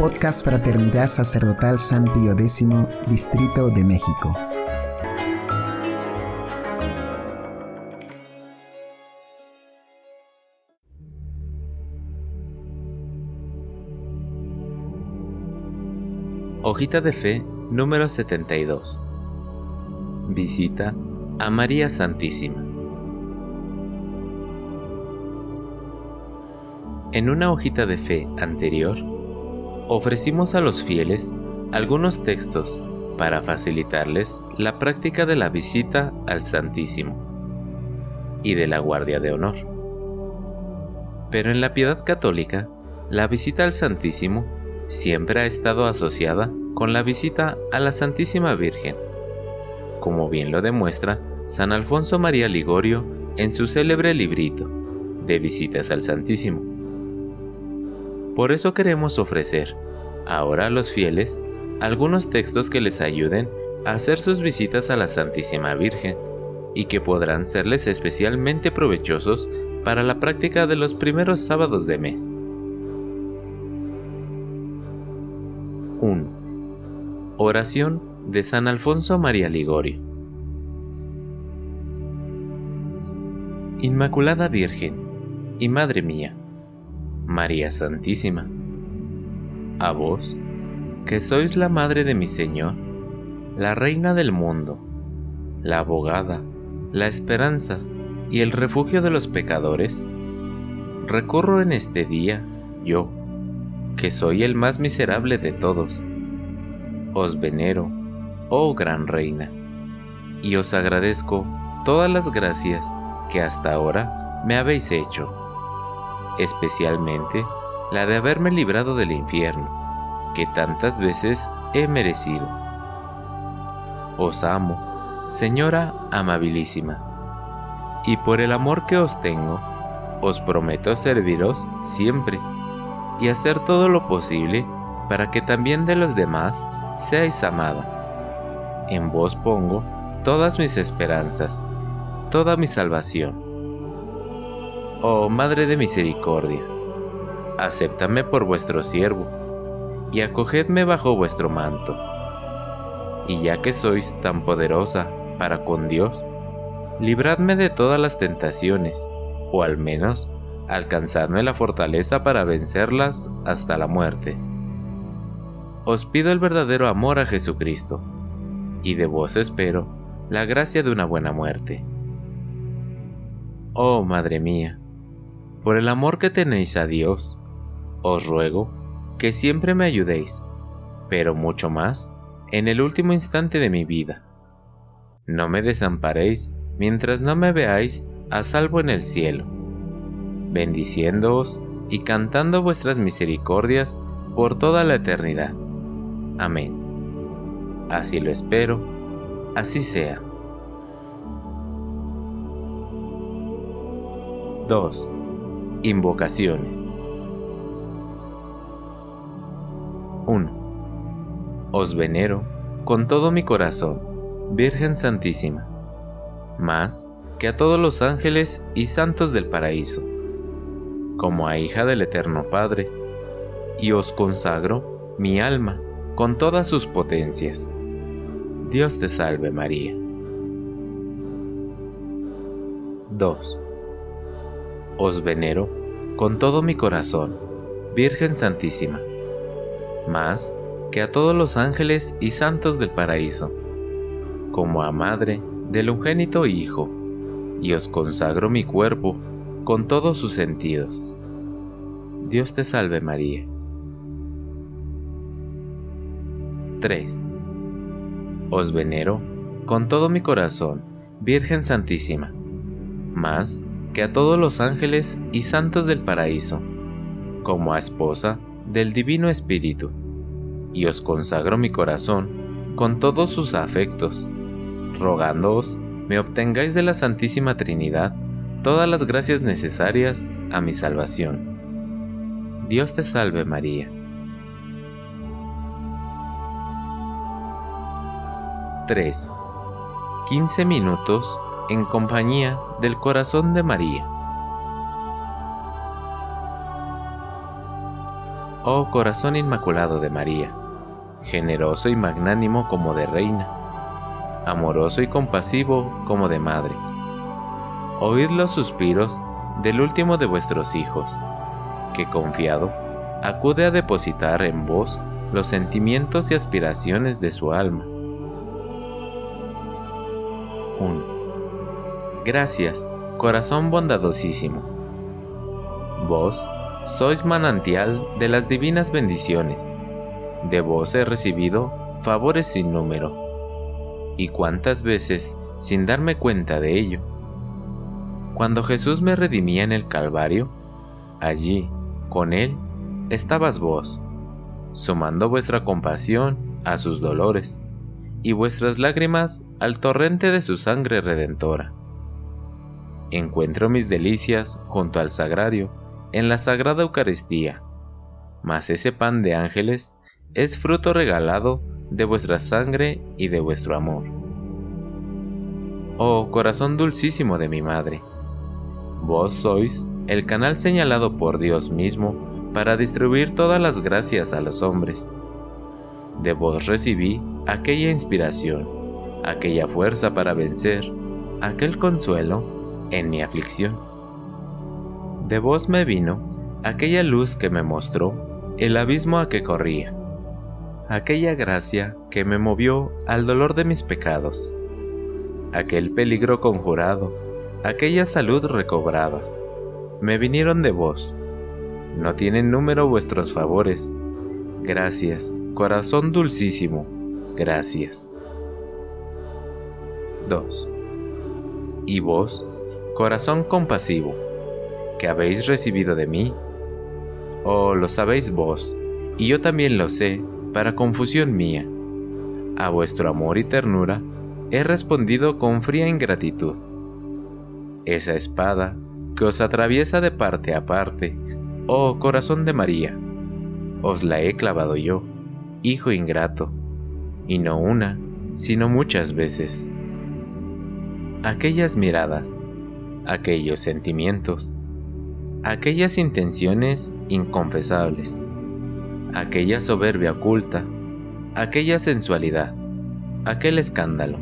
Podcast Fraternidad Sacerdotal San Pío X, Distrito de México. Hojita de Fe número 72. Visita a María Santísima. En una hojita de fe anterior, ofrecimos a los fieles algunos textos para facilitarles la práctica de la visita al Santísimo y de la guardia de honor. Pero en la piedad católica, la visita al Santísimo siempre ha estado asociada con la visita a la Santísima Virgen, como bien lo demuestra San Alfonso María Ligorio en su célebre librito de visitas al Santísimo. Por eso queremos ofrecer, ahora a los fieles, algunos textos que les ayuden a hacer sus visitas a la Santísima Virgen y que podrán serles especialmente provechosos para la práctica de los primeros sábados de mes. 1. Oración de San Alfonso María Ligorio. Inmaculada Virgen y Madre mía, María Santísima, a vos, que sois la Madre de mi Señor, la Reina del mundo, la abogada, la esperanza y el refugio de los pecadores, recorro en este día, yo, que soy el más miserable de todos. Os venero, oh gran Reina, y os agradezco todas las gracias que hasta ahora me habéis hecho especialmente la de haberme librado del infierno, que tantas veces he merecido. Os amo, Señora amabilísima, y por el amor que os tengo, os prometo serviros siempre y hacer todo lo posible para que también de los demás seáis amada. En vos pongo todas mis esperanzas, toda mi salvación Oh Madre de Misericordia, acéptame por vuestro siervo, y acogedme bajo vuestro manto. Y ya que sois tan poderosa para con Dios, libradme de todas las tentaciones, o al menos alcanzadme la fortaleza para vencerlas hasta la muerte. Os pido el verdadero amor a Jesucristo, y de vos espero la gracia de una buena muerte. Oh Madre mía, por el amor que tenéis a Dios, os ruego que siempre me ayudéis, pero mucho más en el último instante de mi vida. No me desamparéis mientras no me veáis a salvo en el cielo, bendiciéndoos y cantando vuestras misericordias por toda la eternidad. Amén. Así lo espero, así sea. 2. Invocaciones 1. Os venero con todo mi corazón, Virgen Santísima, más que a todos los ángeles y santos del paraíso, como a hija del Eterno Padre, y os consagro mi alma con todas sus potencias. Dios te salve María. 2 os venero con todo mi corazón, Virgen Santísima, más que a todos los ángeles y santos del paraíso, como a Madre del ungénito Hijo, y os consagro mi cuerpo con todos sus sentidos. Dios te salve María. 3. Os venero con todo mi corazón, Virgen Santísima, más que a todos los ángeles y santos del paraíso, como a esposa del Divino Espíritu, y os consagro mi corazón con todos sus afectos, rogándoos me obtengáis de la Santísima Trinidad todas las gracias necesarias a mi salvación. Dios te salve María. 3. 15 minutos en compañía del corazón de María. oh corazón inmaculado de María, generoso y magnánimo como de reina, amoroso y compasivo como de madre. Oíd los suspiros del último de vuestros hijos, que confiado acude a depositar en vos los sentimientos y aspiraciones de su alma. Gracias, corazón bondadosísimo. Vos sois manantial de las divinas bendiciones. De vos he recibido favores sin número. Y cuántas veces sin darme cuenta de ello. Cuando Jesús me redimía en el Calvario, allí, con Él, estabas vos, sumando vuestra compasión a sus dolores y vuestras lágrimas al torrente de su sangre redentora. Encuentro mis delicias junto al sagrario en la Sagrada Eucaristía, mas ese pan de ángeles es fruto regalado de vuestra sangre y de vuestro amor. Oh corazón dulcísimo de mi Madre, vos sois el canal señalado por Dios mismo para distribuir todas las gracias a los hombres. De vos recibí aquella inspiración, aquella fuerza para vencer, aquel consuelo en mi aflicción de vos me vino aquella luz que me mostró el abismo a que corría, aquella gracia que me movió al dolor de mis pecados, aquel peligro conjurado, aquella salud recobrada, me vinieron de vos. No tienen número vuestros favores. Gracias, corazón dulcísimo, gracias. 2. Y vos, corazón compasivo, que habéis recibido de mí? ¿O lo sabéis vos, y yo también lo sé, para confusión mía? A vuestro amor y ternura he respondido con fría ingratitud. Esa espada que os atraviesa de parte a parte, oh corazón de María, os la he clavado yo, hijo ingrato, y no una, sino muchas veces. Aquellas miradas, aquellos sentimientos, aquellas intenciones inconfesables, aquella soberbia oculta, aquella sensualidad, aquel escándalo,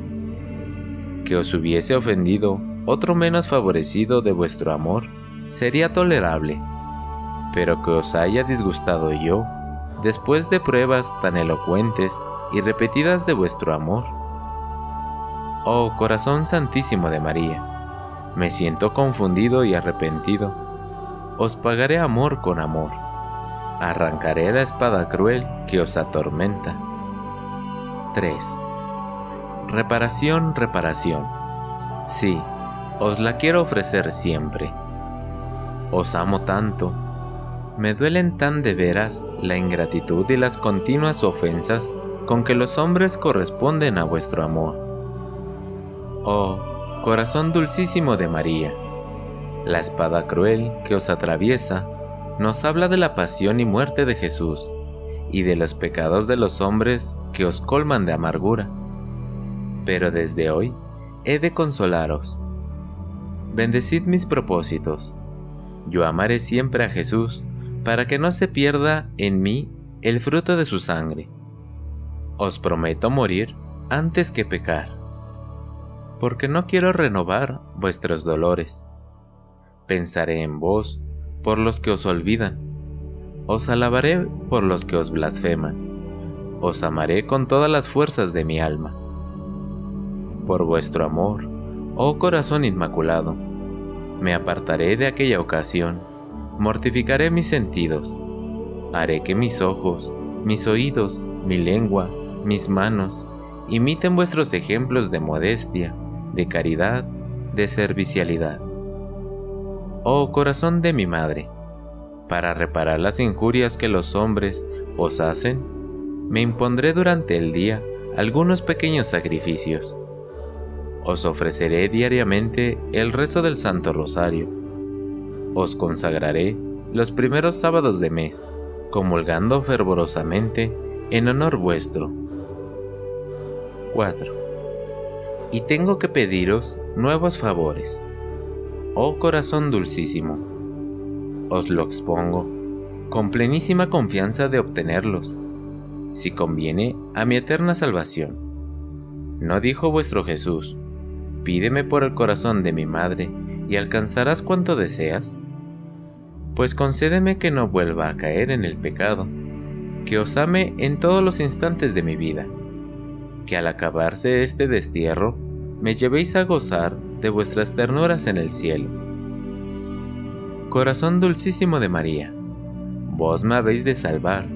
que os hubiese ofendido otro menos favorecido de vuestro amor, sería tolerable, pero que os haya disgustado yo, después de pruebas tan elocuentes y repetidas de vuestro amor. Oh corazón santísimo de María, me siento confundido y arrepentido os pagaré amor con amor, arrancaré la espada cruel que os atormenta. 3. Reparación, reparación. Sí, os la quiero ofrecer siempre. Os amo tanto, me duelen tan de veras la ingratitud y las continuas ofensas con que los hombres corresponden a vuestro amor. Oh, corazón dulcísimo de María, la espada cruel que os atraviesa nos habla de la pasión y muerte de Jesús y de los pecados de los hombres que os colman de amargura. Pero desde hoy he de consolaros. Bendecid mis propósitos. Yo amaré siempre a Jesús para que no se pierda en mí el fruto de su sangre. Os prometo morir antes que pecar, porque no quiero renovar vuestros dolores. Pensaré en vos por los que os olvidan, os alabaré por los que os blasfeman, os amaré con todas las fuerzas de mi alma. Por vuestro amor, oh corazón inmaculado, me apartaré de aquella ocasión, mortificaré mis sentidos, haré que mis ojos, mis oídos, mi lengua, mis manos, imiten vuestros ejemplos de modestia, de caridad, de servicialidad oh corazón de mi madre, para reparar las injurias que los hombres os hacen, me impondré durante el día algunos pequeños sacrificios. Os ofreceré diariamente el rezo del Santo Rosario. Os consagraré los primeros sábados de mes, comulgando fervorosamente en honor vuestro. 4. Y tengo que pediros nuevos favores oh corazón dulcísimo, os lo expongo, con plenísima confianza de obtenerlos, si conviene a mi eterna salvación. ¿No dijo vuestro Jesús, pídeme por el corazón de mi madre y alcanzarás cuanto deseas? Pues concédeme que no vuelva a caer en el pecado, que os ame en todos los instantes de mi vida, que al acabarse este destierro me llevéis a gozar de vuestras ternuras en el cielo. Corazón dulcísimo de María, vos me habéis de salvar.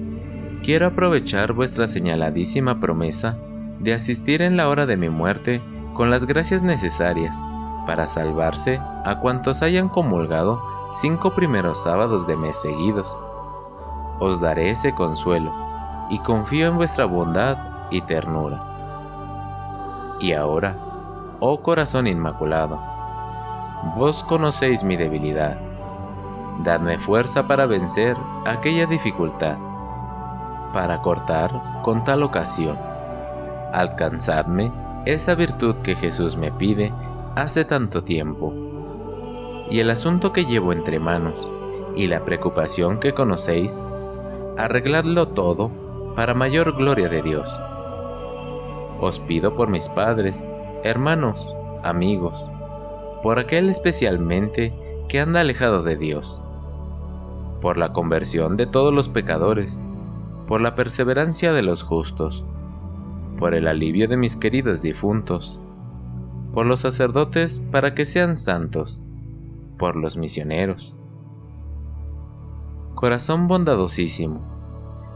Quiero aprovechar vuestra señaladísima promesa de asistir en la hora de mi muerte con las gracias necesarias para salvarse a cuantos hayan comulgado cinco primeros sábados de mes seguidos. Os daré ese consuelo y confío en vuestra bondad y ternura. Y ahora, oh corazón inmaculado, vos conocéis mi debilidad. Dadme fuerza para vencer aquella dificultad, para cortar con tal ocasión. Alcanzadme esa virtud que Jesús me pide hace tanto tiempo. Y el asunto que llevo entre manos y la preocupación que conocéis, arregladlo todo para mayor gloria de Dios. Os pido por mis padres, hermanos, amigos, por aquel especialmente que anda alejado de Dios, por la conversión de todos los pecadores, por la perseverancia de los justos, por el alivio de mis queridos difuntos, por los sacerdotes para que sean santos, por los misioneros. Corazón bondadosísimo,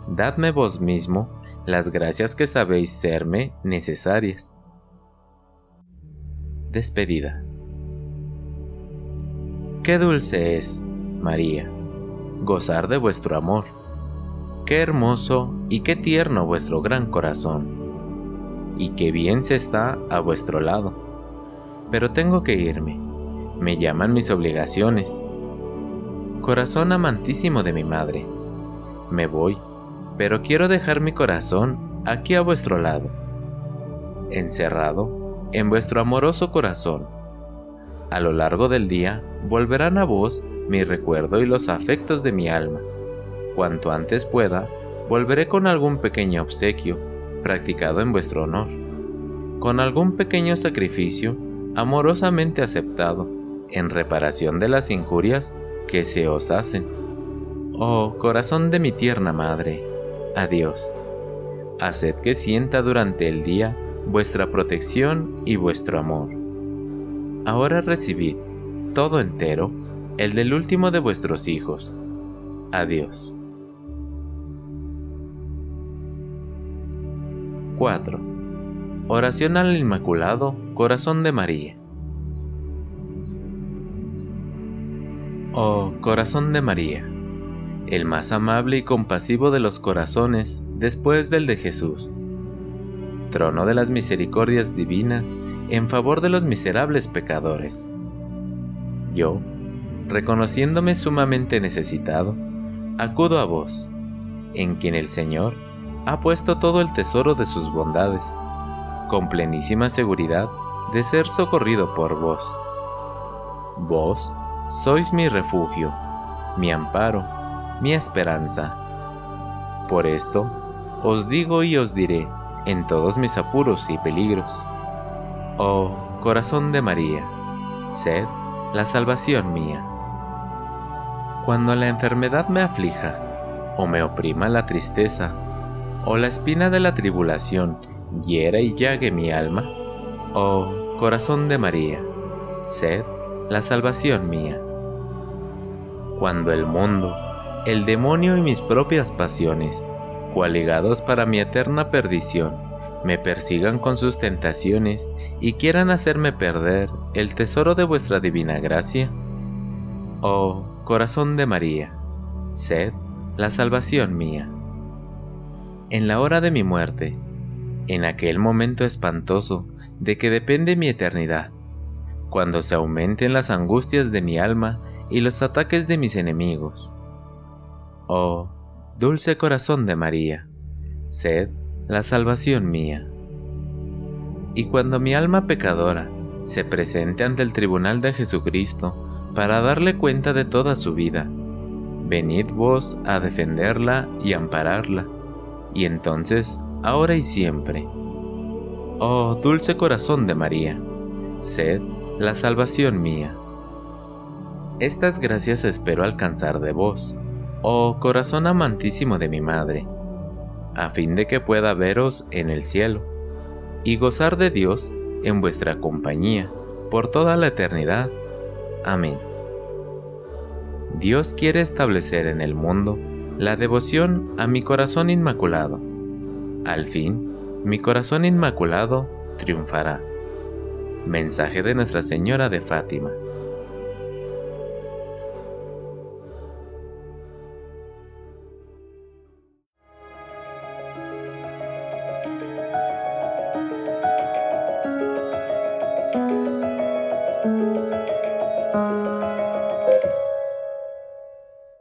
dadme vos mismo las gracias que sabéis serme necesarias despedida. Qué dulce es, María, gozar de vuestro amor. Qué hermoso y qué tierno vuestro gran corazón. Y qué bien se está a vuestro lado. Pero tengo que irme. Me llaman mis obligaciones. Corazón amantísimo de mi madre. Me voy, pero quiero dejar mi corazón aquí a vuestro lado. Encerrado en vuestro amoroso corazón. A lo largo del día volverán a vos mi recuerdo y los afectos de mi alma. Cuanto antes pueda, volveré con algún pequeño obsequio practicado en vuestro honor, con algún pequeño sacrificio amorosamente aceptado en reparación de las injurias que se os hacen. Oh corazón de mi tierna madre, adiós. Haced que sienta durante el día vuestra protección y vuestro amor. Ahora recibid, todo entero, el del último de vuestros hijos. Adiós. 4. Oración al Inmaculado Corazón de María. Oh Corazón de María, el más amable y compasivo de los corazones después del de Jesús trono de las misericordias divinas en favor de los miserables pecadores. Yo, reconociéndome sumamente necesitado, acudo a vos, en quien el Señor ha puesto todo el tesoro de sus bondades, con plenísima seguridad de ser socorrido por vos. Vos sois mi refugio, mi amparo, mi esperanza. Por esto os digo y os diré, en todos mis apuros y peligros. Oh corazón de María, sed la salvación mía. Cuando la enfermedad me aflija, o me oprima la tristeza, o la espina de la tribulación hiera y llague mi alma, oh corazón de María, sed la salvación mía. Cuando el mundo, el demonio y mis propias pasiones ligados para mi eterna perdición, me persigan con sus tentaciones y quieran hacerme perder el tesoro de vuestra divina gracia? Oh, corazón de María, sed la salvación mía. En la hora de mi muerte, en aquel momento espantoso de que depende mi eternidad, cuando se aumenten las angustias de mi alma y los ataques de mis enemigos. Oh, Dulce corazón de María, sed la salvación mía. Y cuando mi alma pecadora se presente ante el tribunal de Jesucristo para darle cuenta de toda su vida, venid vos a defenderla y ampararla, y entonces, ahora y siempre. Oh dulce corazón de María, sed la salvación mía. Estas gracias espero alcanzar de vos, oh corazón amantísimo de mi Madre, a fin de que pueda veros en el cielo, y gozar de Dios en vuestra compañía por toda la eternidad. Amén. Dios quiere establecer en el mundo la devoción a mi corazón inmaculado. Al fin, mi corazón inmaculado triunfará. Mensaje de Nuestra Señora de Fátima.